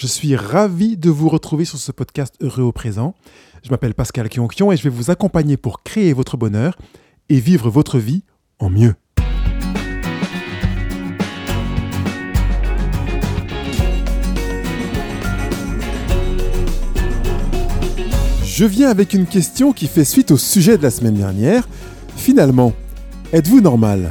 Je suis ravi de vous retrouver sur ce podcast Heureux au présent. Je m'appelle Pascal Kionkion et je vais vous accompagner pour créer votre bonheur et vivre votre vie en mieux. Je viens avec une question qui fait suite au sujet de la semaine dernière. Finalement, êtes-vous normal?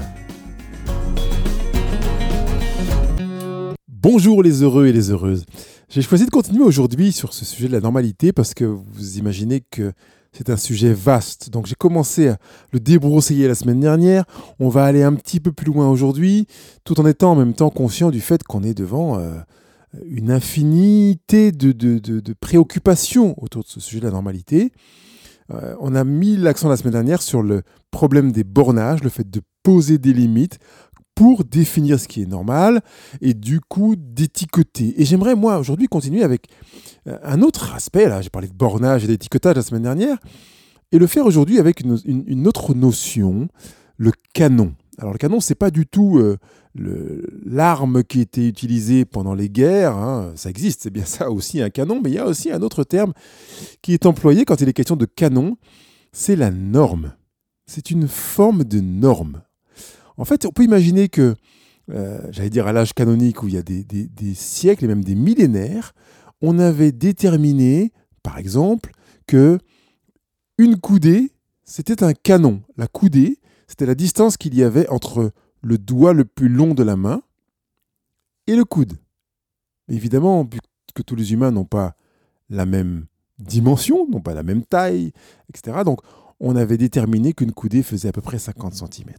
Bonjour les heureux et les heureuses. J'ai choisi de continuer aujourd'hui sur ce sujet de la normalité parce que vous imaginez que c'est un sujet vaste. Donc j'ai commencé à le débroussailler la semaine dernière. On va aller un petit peu plus loin aujourd'hui, tout en étant en même temps conscient du fait qu'on est devant euh, une infinité de, préoccupations autour de ce sujet de la normalité. Euh, on a mis l'accent la semaine dernière sur le problème des bornages, le fait de poser des limites, pour définir ce qui est normal et du coup d'étiqueter. Et j'aimerais moi aujourd'hui continuer avec euh, un autre aspect, là j'ai parlé de bornage et d'étiquetage la semaine dernière, et le faire aujourd'hui avec une, autre notion, le canon. Alors le canon, c'est pas du tout euh, l'arme qui était utilisée pendant les guerres, hein. ça existe, c'est bien ça aussi un canon, mais il y a aussi un autre terme qui est employé quand il est question de canon, c'est la norme. C'est une forme de norme. En fait, on peut imaginer que, euh, j'allais dire à l'âge canonique où il y a des, siècles et même des millénaires, on avait déterminé, par exemple, que une coudée, c'était un canon. La coudée, c'était la distance qu'il y avait entre le doigt le plus long de la main et le coude. évidemment, que tous les humains n'ont pas la même dimension, n'ont pas la même taille, etc. Donc, on avait déterminé qu'une coudée faisait à peu près 50 cm.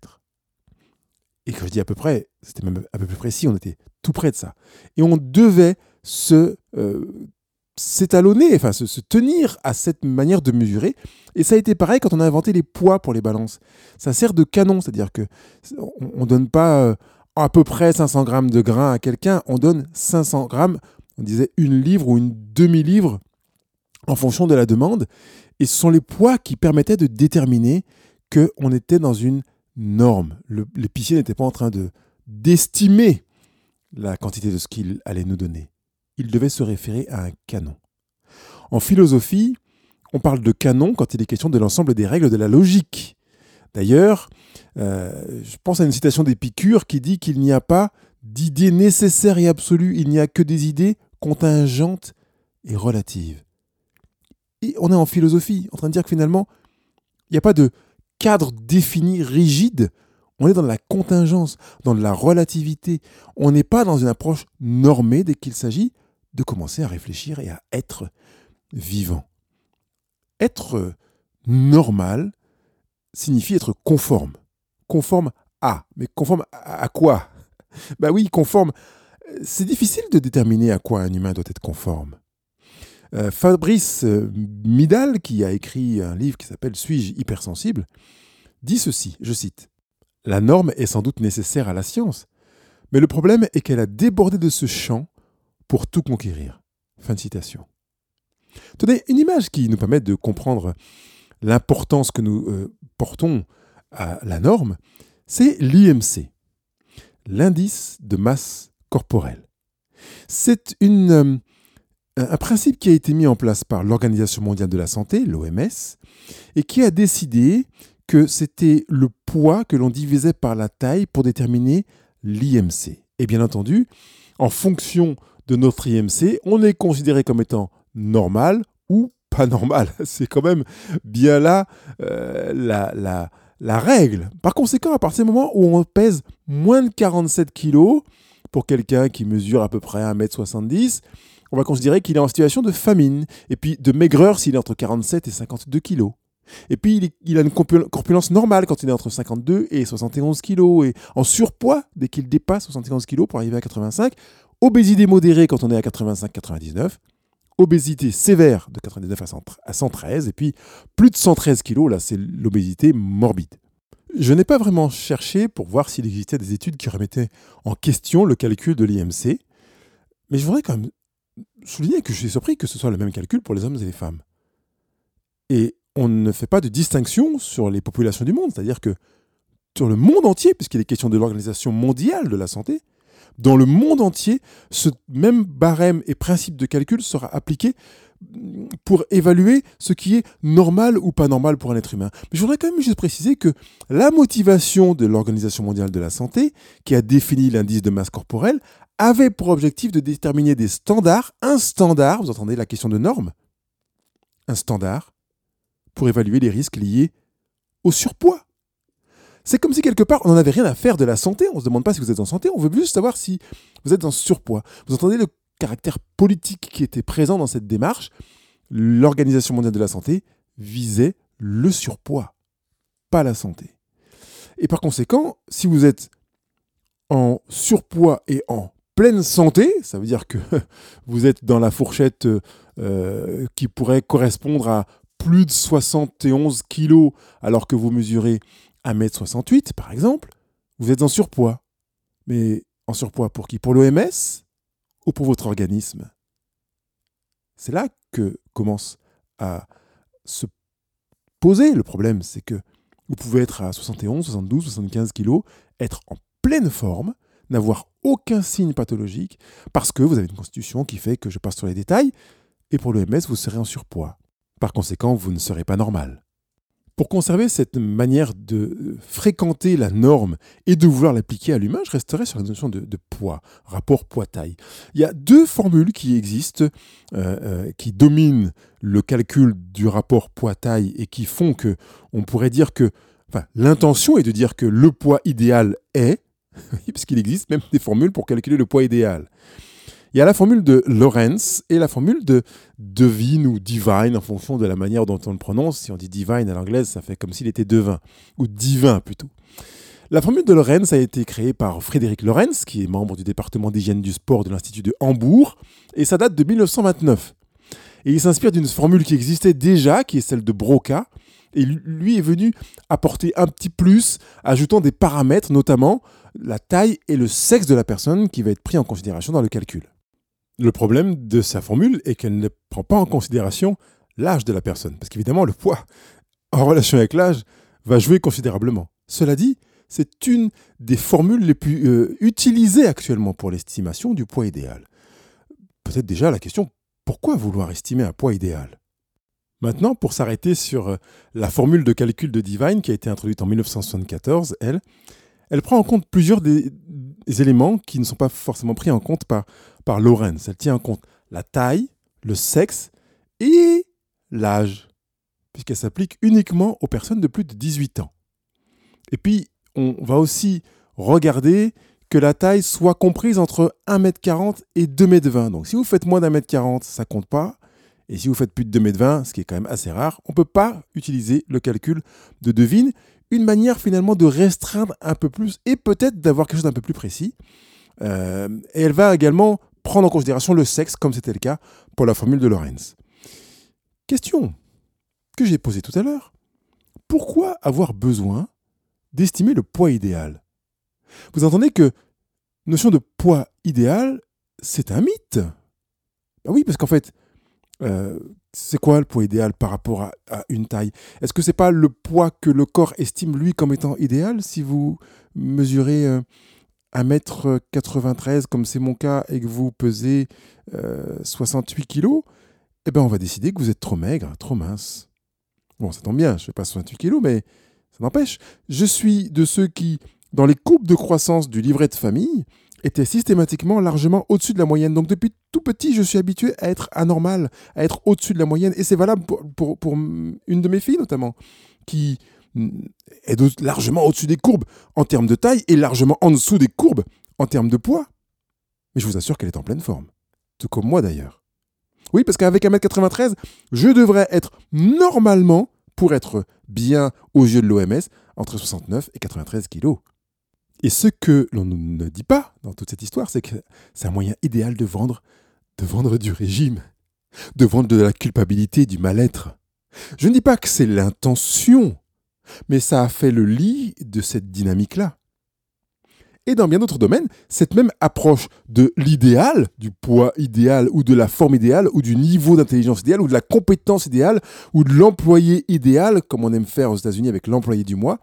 Et quand je dis à peu près, c'était même à peu près précis, on était tout près de ça. Et on devait se euh, s'étalonner, enfin se, tenir à cette manière de mesurer. Et ça a été pareil quand on a inventé les poids pour les balances. Ça sert de canon, c'est-à-dire que on, ne donne pas euh, à peu près 500 grammes de grains à quelqu'un, on donne 500 grammes, on disait une livre ou une demi-livre en fonction de la demande. Et ce sont les poids qui permettaient de déterminer qu'on était dans une norme. L'épicier n'était pas en train de d'estimer la quantité de ce qu'il allait nous donner. Il devait se référer à un canon. En philosophie, on parle de canon quand il est question de l'ensemble des règles de la logique. D'ailleurs, euh, je pense à une citation d'Épicure qui dit qu'il n'y a pas d'idées nécessaires et absolues, il n'y a que des idées contingentes et relatives. Et on est en philosophie, en train de dire que finalement, il n'y a pas de cadre défini, rigide. On est dans la contingence, dans la relativité. On n'est pas dans une approche normée dès qu'il s'agit de commencer à réfléchir et à être vivant. Être normal signifie être conforme. Conforme à. Mais conforme à quoi? Ben oui, conforme. C'est difficile de déterminer à quoi un humain doit être conforme. Euh, Fabrice euh, Midal, qui a écrit un livre qui s'appelle Suis-je hypersensible, dit ceci, je cite, La norme est sans doute nécessaire à la science, mais le problème est qu'elle a débordé de ce champ pour tout conquérir. Fin de citation. Tenez, une image qui nous permet de comprendre l'importance que nous euh, portons à la norme, c'est l'IMC, l'indice de masse corporelle. C'est une un principe qui a été mis en place par l'Organisation mondiale de la santé, l'OMS, et qui a décidé que c'était le poids que l'on divisait par la taille pour déterminer l'IMC. Et bien entendu, en fonction de notre IMC, on est considéré comme étant normal ou pas normal. C'est quand même bien là euh, la, la, la, règle. Par conséquent, à partir du moment où on pèse moins de 47 kg, pour quelqu'un qui mesure à peu près 1m70, on va considérer qu'il est en situation de famine, et puis de maigreur s'il est entre 47 et 52 kg. Et puis il, a une corpulence normale quand il est entre 52 et 71 kg, et en surpoids dès qu'il dépasse 71 kg pour arriver à 85, obésité modérée quand on est à 85-99, obésité sévère de 99 à 113, et puis plus de 113 kg, là c'est l'obésité morbide. Je n'ai pas vraiment cherché pour voir s'il existait des études qui remettaient en question le calcul de l'IMC, mais je voudrais quand même souligner que je suis surpris que ce soit le même calcul pour les hommes et les femmes. Et on ne fait pas de distinction sur les populations du monde, c'est-à-dire que sur le monde entier, puisqu'il est question de l'Organisation mondiale de la santé, Dans le monde entier, ce même barème et principe de calcul sera appliqué pour évaluer ce qui est normal ou pas normal pour un être humain. Mais je voudrais quand même juste préciser que la motivation de l'Organisation mondiale de la santé, qui a défini l'indice de masse corporelle, avait pour objectif de déterminer des standards, un standard, vous entendez la question de norme, un standard pour évaluer les risques liés au surpoids. C'est comme si quelque part on n'en avait rien à faire de la santé, on ne se demande pas si vous êtes en santé, on veut juste savoir si vous êtes en surpoids. Vous entendez le caractère politique qui était présent dans cette démarche L'Organisation mondiale de la santé visait le surpoids, pas la santé. Et par conséquent, si vous êtes en surpoids et en pleine santé, ça veut dire que vous êtes dans la fourchette euh, qui pourrait correspondre à plus de 71 kilos alors que vous mesurez 1m68 par exemple, vous êtes en surpoids. Mais en surpoids pour qui? Pour l'OMS ou pour votre organisme? C'est là que commence à se poser le problème, c'est que vous pouvez être à 71, 72, 75 kilos, être en pleine forme, n'avoir aucun signe pathologique, parce que vous avez une constitution qui fait que je passe sur les détails, et pour l'OMS, vous serez en surpoids. Par conséquent, vous ne serez pas normal. Pour conserver cette manière de fréquenter la norme et de vouloir l'appliquer à l'humain, je resterai sur la notion de, poids, rapport poids-taille. Il y a deux formules qui existent, euh, euh, qui dominent le calcul du rapport poids-taille et qui font que on pourrait dire que l'intention est de dire que le poids idéal est, parce qu'il existe même des formules pour calculer le poids idéal. Il y a la formule de Lorentz et la formule de devine ou divine en fonction de la manière dont on le prononce. Si on dit divine à l'anglaise, ça fait comme s'il était devin, ou divin plutôt. La formule de Lorentz a été créée par Frédéric Lorentz, qui est membre du département d'hygiène du sport de l'Institut de Hambourg, et ça date de 1929. Et il s'inspire d'une formule qui existait déjà, qui est celle de Broca, et lui est venu apporter un petit plus, ajoutant des paramètres, notamment la taille et le sexe de la personne qui va être pris en considération dans le calcul. Le problème de sa formule est qu'elle ne prend pas en considération l'âge de la personne. Parce qu'évidemment, le poids, en relation avec l'âge, va jouer considérablement. Cela dit, c'est une des formules les plus euh, utilisées actuellement pour l'estimation du poids idéal. Peut-être déjà la question, pourquoi vouloir estimer un poids idéal? Maintenant, pour s'arrêter sur euh, la formule de calcul de Divine qui a été introduite en 1974, elle, elle prend en compte plusieurs éléments qui ne sont pas forcément pris en compte par, par Lorenz. Elle tient en compte la taille, le sexe et l'âge, puisqu'elle s'applique uniquement aux personnes de plus de 18 ans. Et puis, on va aussi regarder que la taille soit comprise entre 1m40 et 2m20. Donc si vous faites moins d'un mètre 40, ça compte pas. Et si vous faites plus de 2m20, ce qui est quand même assez rare, on ne peut pas utiliser le calcul de devine une manière finalement de restreindre un peu plus et peut-être d'avoir quelque chose d'un peu plus précis. Euh, et elle va également prendre en considération le sexe, comme c'était le cas pour la formule de Lorenz. Question que j'ai posée tout à l'heure. Pourquoi avoir besoin d'estimer le poids idéal? Vous entendez que notion de poids idéal, c'est un mythe? Ben oui, parce qu'en fait, euh, c'est quoi le poids idéal par rapport à, une taille? Est-ce que c'est pas le poids que le corps estime lui comme étant idéal? Si vous mesurez 1m93 euh, comme c'est mon cas et que vous pesez 68 kg Eh bien on va décider que vous êtes trop maigre, trop mince. Bon, ça tombe bien, je ne fais pas 68 kg, mais ça n'empêche. Je suis de ceux qui, dans les courbes de croissance du livret de famille, était systématiquement largement au-dessus de la moyenne. Donc depuis tout petit, je suis habitué à être anormal, à être au-dessus de la moyenne. Et c'est valable pour, pour, une de mes filles notamment, qui est largement au-dessus des courbes en termes de taille et largement en dessous des courbes en termes de poids. Mais je vous assure qu'elle est en pleine forme. Tout comme moi d'ailleurs. Oui, parce qu'avec 1m93, je devrais être normalement, pour être bien aux yeux de l'OMS, entre 69 et 93 kilos. Et ce que l'on ne dit pas dans toute cette histoire, c'est que c'est un moyen idéal de vendre, de vendre du régime, de vendre de la culpabilité, du mal-être. Je ne dis pas que c'est l'intention, mais ça a fait le lit de cette dynamique-là. Et dans bien d'autres domaines, cette même approche de l'idéal, du poids idéal, ou de la forme idéale, ou du niveau d'intelligence idéal, ou de la compétence idéale, ou de l'employé idéal, comme on aime faire aux États-Unis avec l'employé du mois,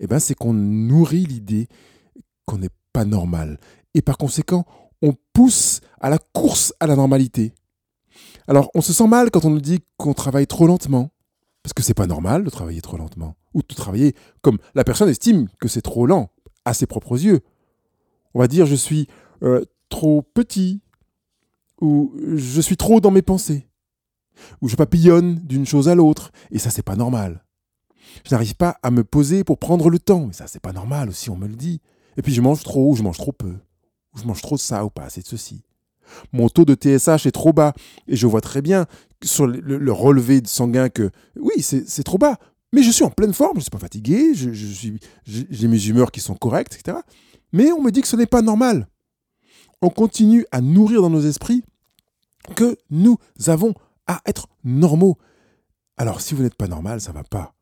eh ben, c'est qu'on nourrit l'idée qu'on n'est pas normal. Et par conséquent, on pousse à la course à la normalité. Alors, on se sent mal quand on nous dit qu'on travaille trop lentement, parce que c'est pas normal de travailler trop lentement, ou de travailler comme la personne estime que c'est trop lent, à ses propres yeux. On va dire je suis euh, trop petit, ou je suis trop dans mes pensées, ou je papillonne d'une chose à l'autre, et ça c'est pas normal. Je n'arrive pas à me poser pour prendre le temps, mais ça c'est pas normal aussi, on me le dit. Et puis je mange trop, ou je mange trop peu, ou je mange trop de ça, ou pas assez de ceci. Mon taux de TSH est trop bas. Et je vois très bien sur le, relevé sanguin que oui, c'est trop bas. Mais je suis en pleine forme, je ne suis pas fatigué, j'ai mes humeurs qui sont correctes, etc. Mais on me dit que ce n'est pas normal. On continue à nourrir dans nos esprits que nous avons à être normaux. Alors si vous n'êtes pas normal, ça ne va pas.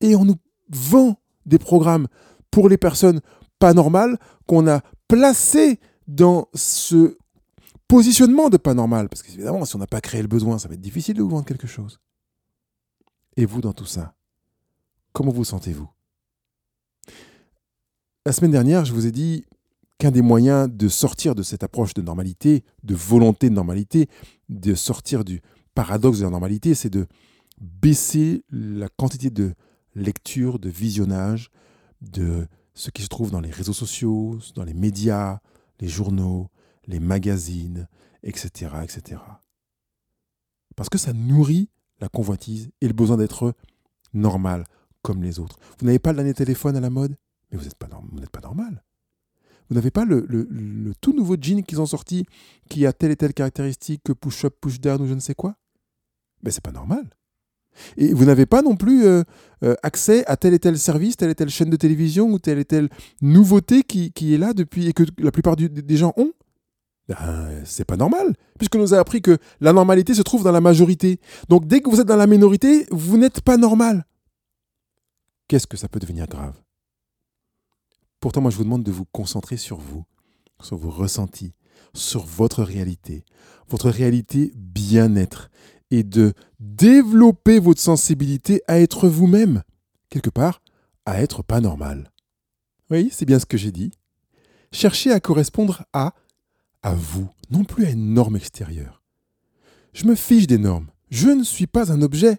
Et on nous vend des programmes pour les personnes pas normales qu'on a placées dans ce positionnement de pas normal. Parce qu'évidemment, si on n'a pas créé le besoin, ça va être difficile de vous vendre quelque chose. Et vous, dans tout ça, comment vous sentez-vous? La semaine dernière, je vous ai dit qu'un des moyens de sortir de cette approche de normalité, de volonté de normalité, de sortir du paradoxe de la normalité, c'est de baisser la quantité de lecture, de visionnage, de ce qui se trouve dans les réseaux sociaux, dans les médias, les journaux, les magazines, etc., etc. Parce que ça nourrit la convoitise et le besoin d'être normal comme les autres. Vous n'avez pas le dernier téléphone à la mode, mais vous n'êtes pas, pas normal. Vous n'avez pas le, tout nouveau jean qu'ils ont sorti qui a telle et telle caractéristique que push-up, push-down ou je ne sais quoi? Mais c'est pas normal. Et vous n'avez pas non plus euh, euh, accès à tel et tel service, telle et telle chaîne de télévision ou telle et telle nouveauté qui, est là depuis et que la plupart des gens ont? Ben, c'est pas normal, puisque nous a appris que la normalité se trouve dans la majorité. Donc dès que vous êtes dans la minorité, vous n'êtes pas normal. Qu'est-ce que ça peut devenir grave? Pourtant, moi, je vous demande de vous concentrer sur vous, sur vos ressentis, sur votre réalité, votre réalité bien-être, et de développer votre sensibilité à être vous-même, quelque part, à être pas normal. Oui, c'est bien ce que j'ai dit. Cherchez à correspondre à à vous, non plus à une norme extérieure. Je me fiche des normes. Je ne suis pas un objet.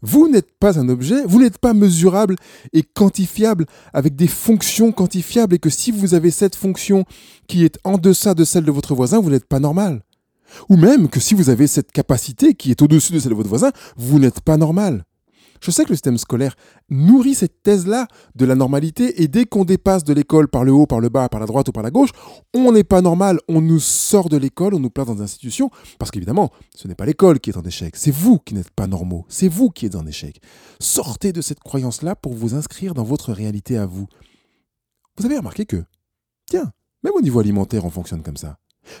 Vous n'êtes pas un objet, vous n'êtes pas mesurable et quantifiable avec des fonctions quantifiables et que si vous avez cette fonction qui est en deçà de celle de votre voisin, vous n'êtes pas normal. Ou même que si vous avez cette capacité qui est au-dessus de celle de votre voisin, vous n'êtes pas normal. Je sais que le système scolaire nourrit cette thèse-là de la normalité et dès qu'on dépasse de l'école par le haut, par le bas, par la droite ou par la gauche, on n'est pas normal, on nous sort de l'école, on nous place dans des institutions, parce qu'évidemment, ce n'est pas l'école qui est en échec, c'est vous qui n'êtes pas normaux, c'est vous qui êtes en échec. Sortez de cette croyance-là pour vous inscrire dans votre réalité à vous. Vous avez remarqué que, tiens, même au niveau alimentaire, on fonctionne comme ça.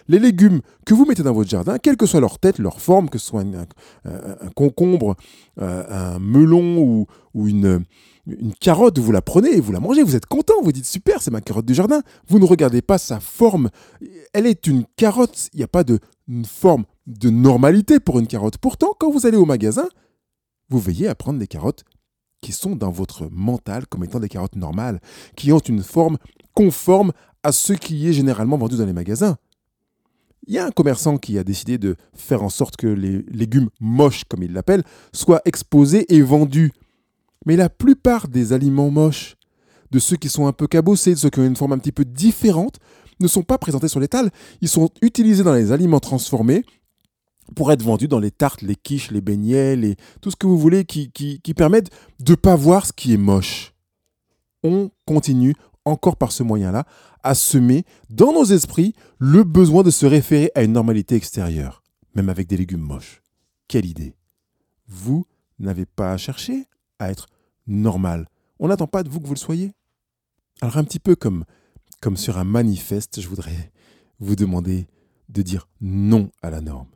Les légumes que vous mettez dans votre jardin, quelle que soit leur tête, leur forme, que ce soit un, concombre, euh, un melon ou, une, carotte, vous la prenez et vous la mangez, vous êtes content, vous dites super, c'est ma carotte du jardin. Vous ne regardez pas sa forme. Elle est une carotte, il n'y a pas de forme de normalité pour une carotte. Pourtant, quand vous allez au magasin, vous veillez à prendre des carottes qui sont dans votre mental comme étant des carottes normales, qui ont une forme conforme à ce qui est généralement vendu dans les magasins. Il y a un commerçant qui a décidé de faire en sorte que les légumes moches, comme il l'appelle, soient exposés et vendus. Mais la plupart des aliments moches, de ceux qui sont un peu cabossés, de ceux qui ont une forme un petit peu différente, ne sont pas présentés sur l'étal. Ils sont utilisés dans les aliments transformés pour être vendus dans les tartes, les quiches, les beignets, les... tout ce que vous voulez qui, qui, qui permettent de ne pas voir ce qui est moche. On continue encore par ce moyen-là, à semer dans nos esprits le besoin de se référer à une normalité extérieure, même avec des légumes moches. Quelle idée Vous n'avez pas à chercher à être normal. On n'attend pas de vous que vous le soyez. Alors un petit peu comme, comme sur un manifeste, je voudrais vous demander de dire non à la norme.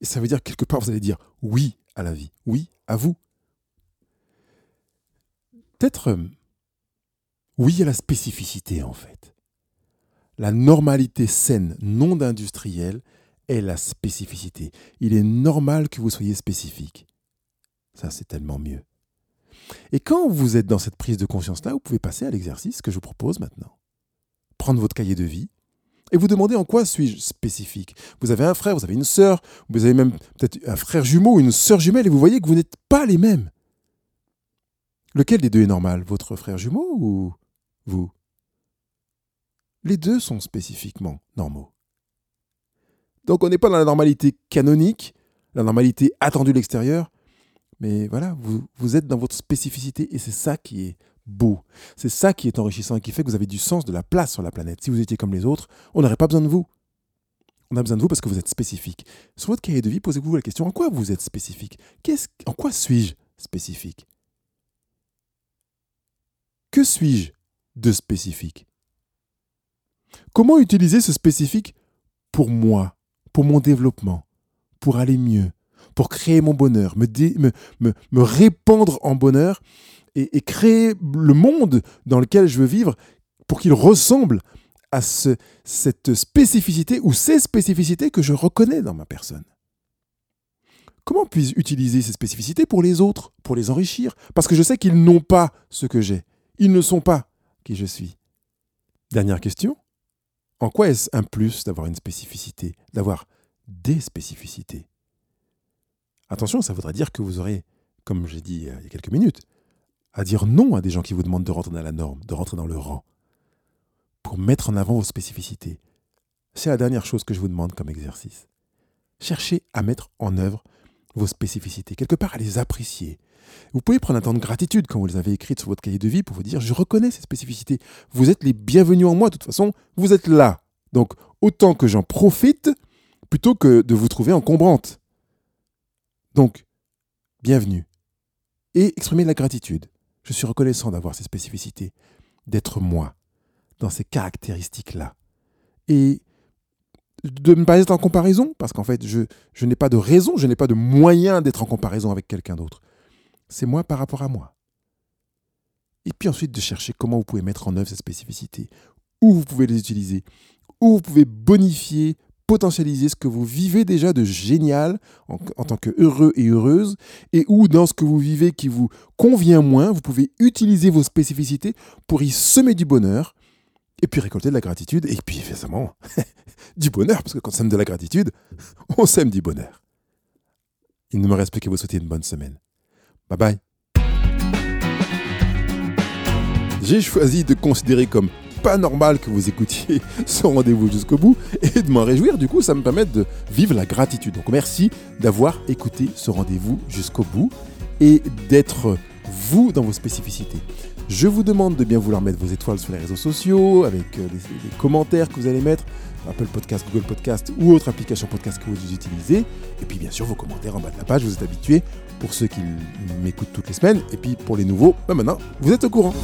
Et ça veut dire quelque part, vous allez dire oui à la vie, oui à vous. Peut-être oui à la spécificité en fait. La normalité saine, non d'industriel, est la spécificité. Il est normal que vous soyez spécifique. Ça, c'est tellement mieux. Et quand vous êtes dans cette prise de conscience-là, vous pouvez passer à l'exercice que je vous propose maintenant. prendre votre cahier de vie et vous demander en quoi suis-je spécifique. Vous avez un frère, vous avez une sœur, vous avez même peut-être un frère jumeau ou une sœur jumelle et vous voyez que vous n'êtes pas les mêmes. Lequel des deux est normal Votre frère jumeau ou vous Les deux sont spécifiquement normaux. Donc on n'est pas dans la normalité canonique, la normalité attendue de l'extérieur, mais voilà, vous, vous êtes dans votre spécificité et c'est ça qui est beau. C'est ça qui est enrichissant et qui fait que vous avez du sens, de la place sur la planète. Si vous étiez comme les autres, on n'aurait pas besoin de vous. On a besoin de vous parce que vous êtes spécifique. Sur votre cahier de vie, posez-vous la question en quoi vous êtes spécifique? En quoi suis-je spécifique? Que suis-je? De spécifique Comment utiliser ce spécifique pour moi, pour mon développement, pour aller mieux, pour créer mon bonheur, me, me, répandre en bonheur et, créer le monde dans lequel je veux vivre pour qu'il ressemble à cette spécificité ou ces spécificités que je reconnais dans ma personne. Comment puis-je utiliser ces spécificités pour les autres, pour les enrichir? Parce que je sais qu'ils n'ont pas ce que j'ai. Ils ne sont pas qui je suis. Dernière question. En quoi est-ce un plus d'avoir une spécificité, d'avoir des spécificités? Attention, ça voudrait dire que vous aurez, comme j'ai dit euh, il y a quelques minutes, à dire non à des gens qui vous demandent de rentrer dans la norme, de rentrer dans le rang, pour mettre en avant vos spécificités. C'est la dernière chose que je vous demande comme exercice. Cherchez à mettre en œuvre vos spécificités, quelque part à les apprécier. Vous pouvez prendre un temps de gratitude quand vous les avez écrites sur votre cahier de vie pour vous dire je reconnais ces spécificités. Vous êtes les bienvenus en moi, de toute façon, vous êtes là. Donc autant que j'en profite plutôt que de vous trouver encombrante. Donc, bienvenue. Et exprimez la gratitude. Je suis reconnaissant d'avoir ces spécificités, d'être moi, dans ces caractéristiques-là. Et de ne pas être en comparaison, parce qu'en fait, je, n'ai pas de raison, je n'ai pas de moyen d'être en comparaison avec quelqu'un d'autre. C'est moi par rapport à moi. Et puis ensuite de chercher comment vous pouvez mettre en œuvre ces spécificités, où vous pouvez les utiliser, où vous pouvez bonifier, potentialiser ce que vous vivez déjà de génial en, tant que heureux et heureuse, et où dans ce que vous vivez qui vous convient moins, vous pouvez utiliser vos spécificités pour y semer du bonheur, et puis récolter de la gratitude, et puis évidemment du bonheur, parce que quand on sème de la gratitude, on sème du bonheur. Il ne me reste plus qu'à vous souhaiter une bonne semaine. Bye bye. J'ai choisi de considérer comme pas normal que vous écoutiez ce rendez-vous jusqu'au bout et de m'en réjouir. Du coup, ça me permet de vivre la gratitude. Donc merci d'avoir écouté ce rendez-vous jusqu'au bout et d'être vous dans vos spécificités. Je vous demande de bien vouloir mettre vos étoiles sur les réseaux sociaux, avec euh, les, commentaires que vous allez mettre, Apple Podcast, Google Podcast ou autre application podcast que vous utilisez. Et puis bien sûr vos commentaires en bas de la page, vous êtes habitués pour ceux qui m'écoutent toutes les semaines. Et puis pour les nouveaux, ben maintenant, vous êtes au courant.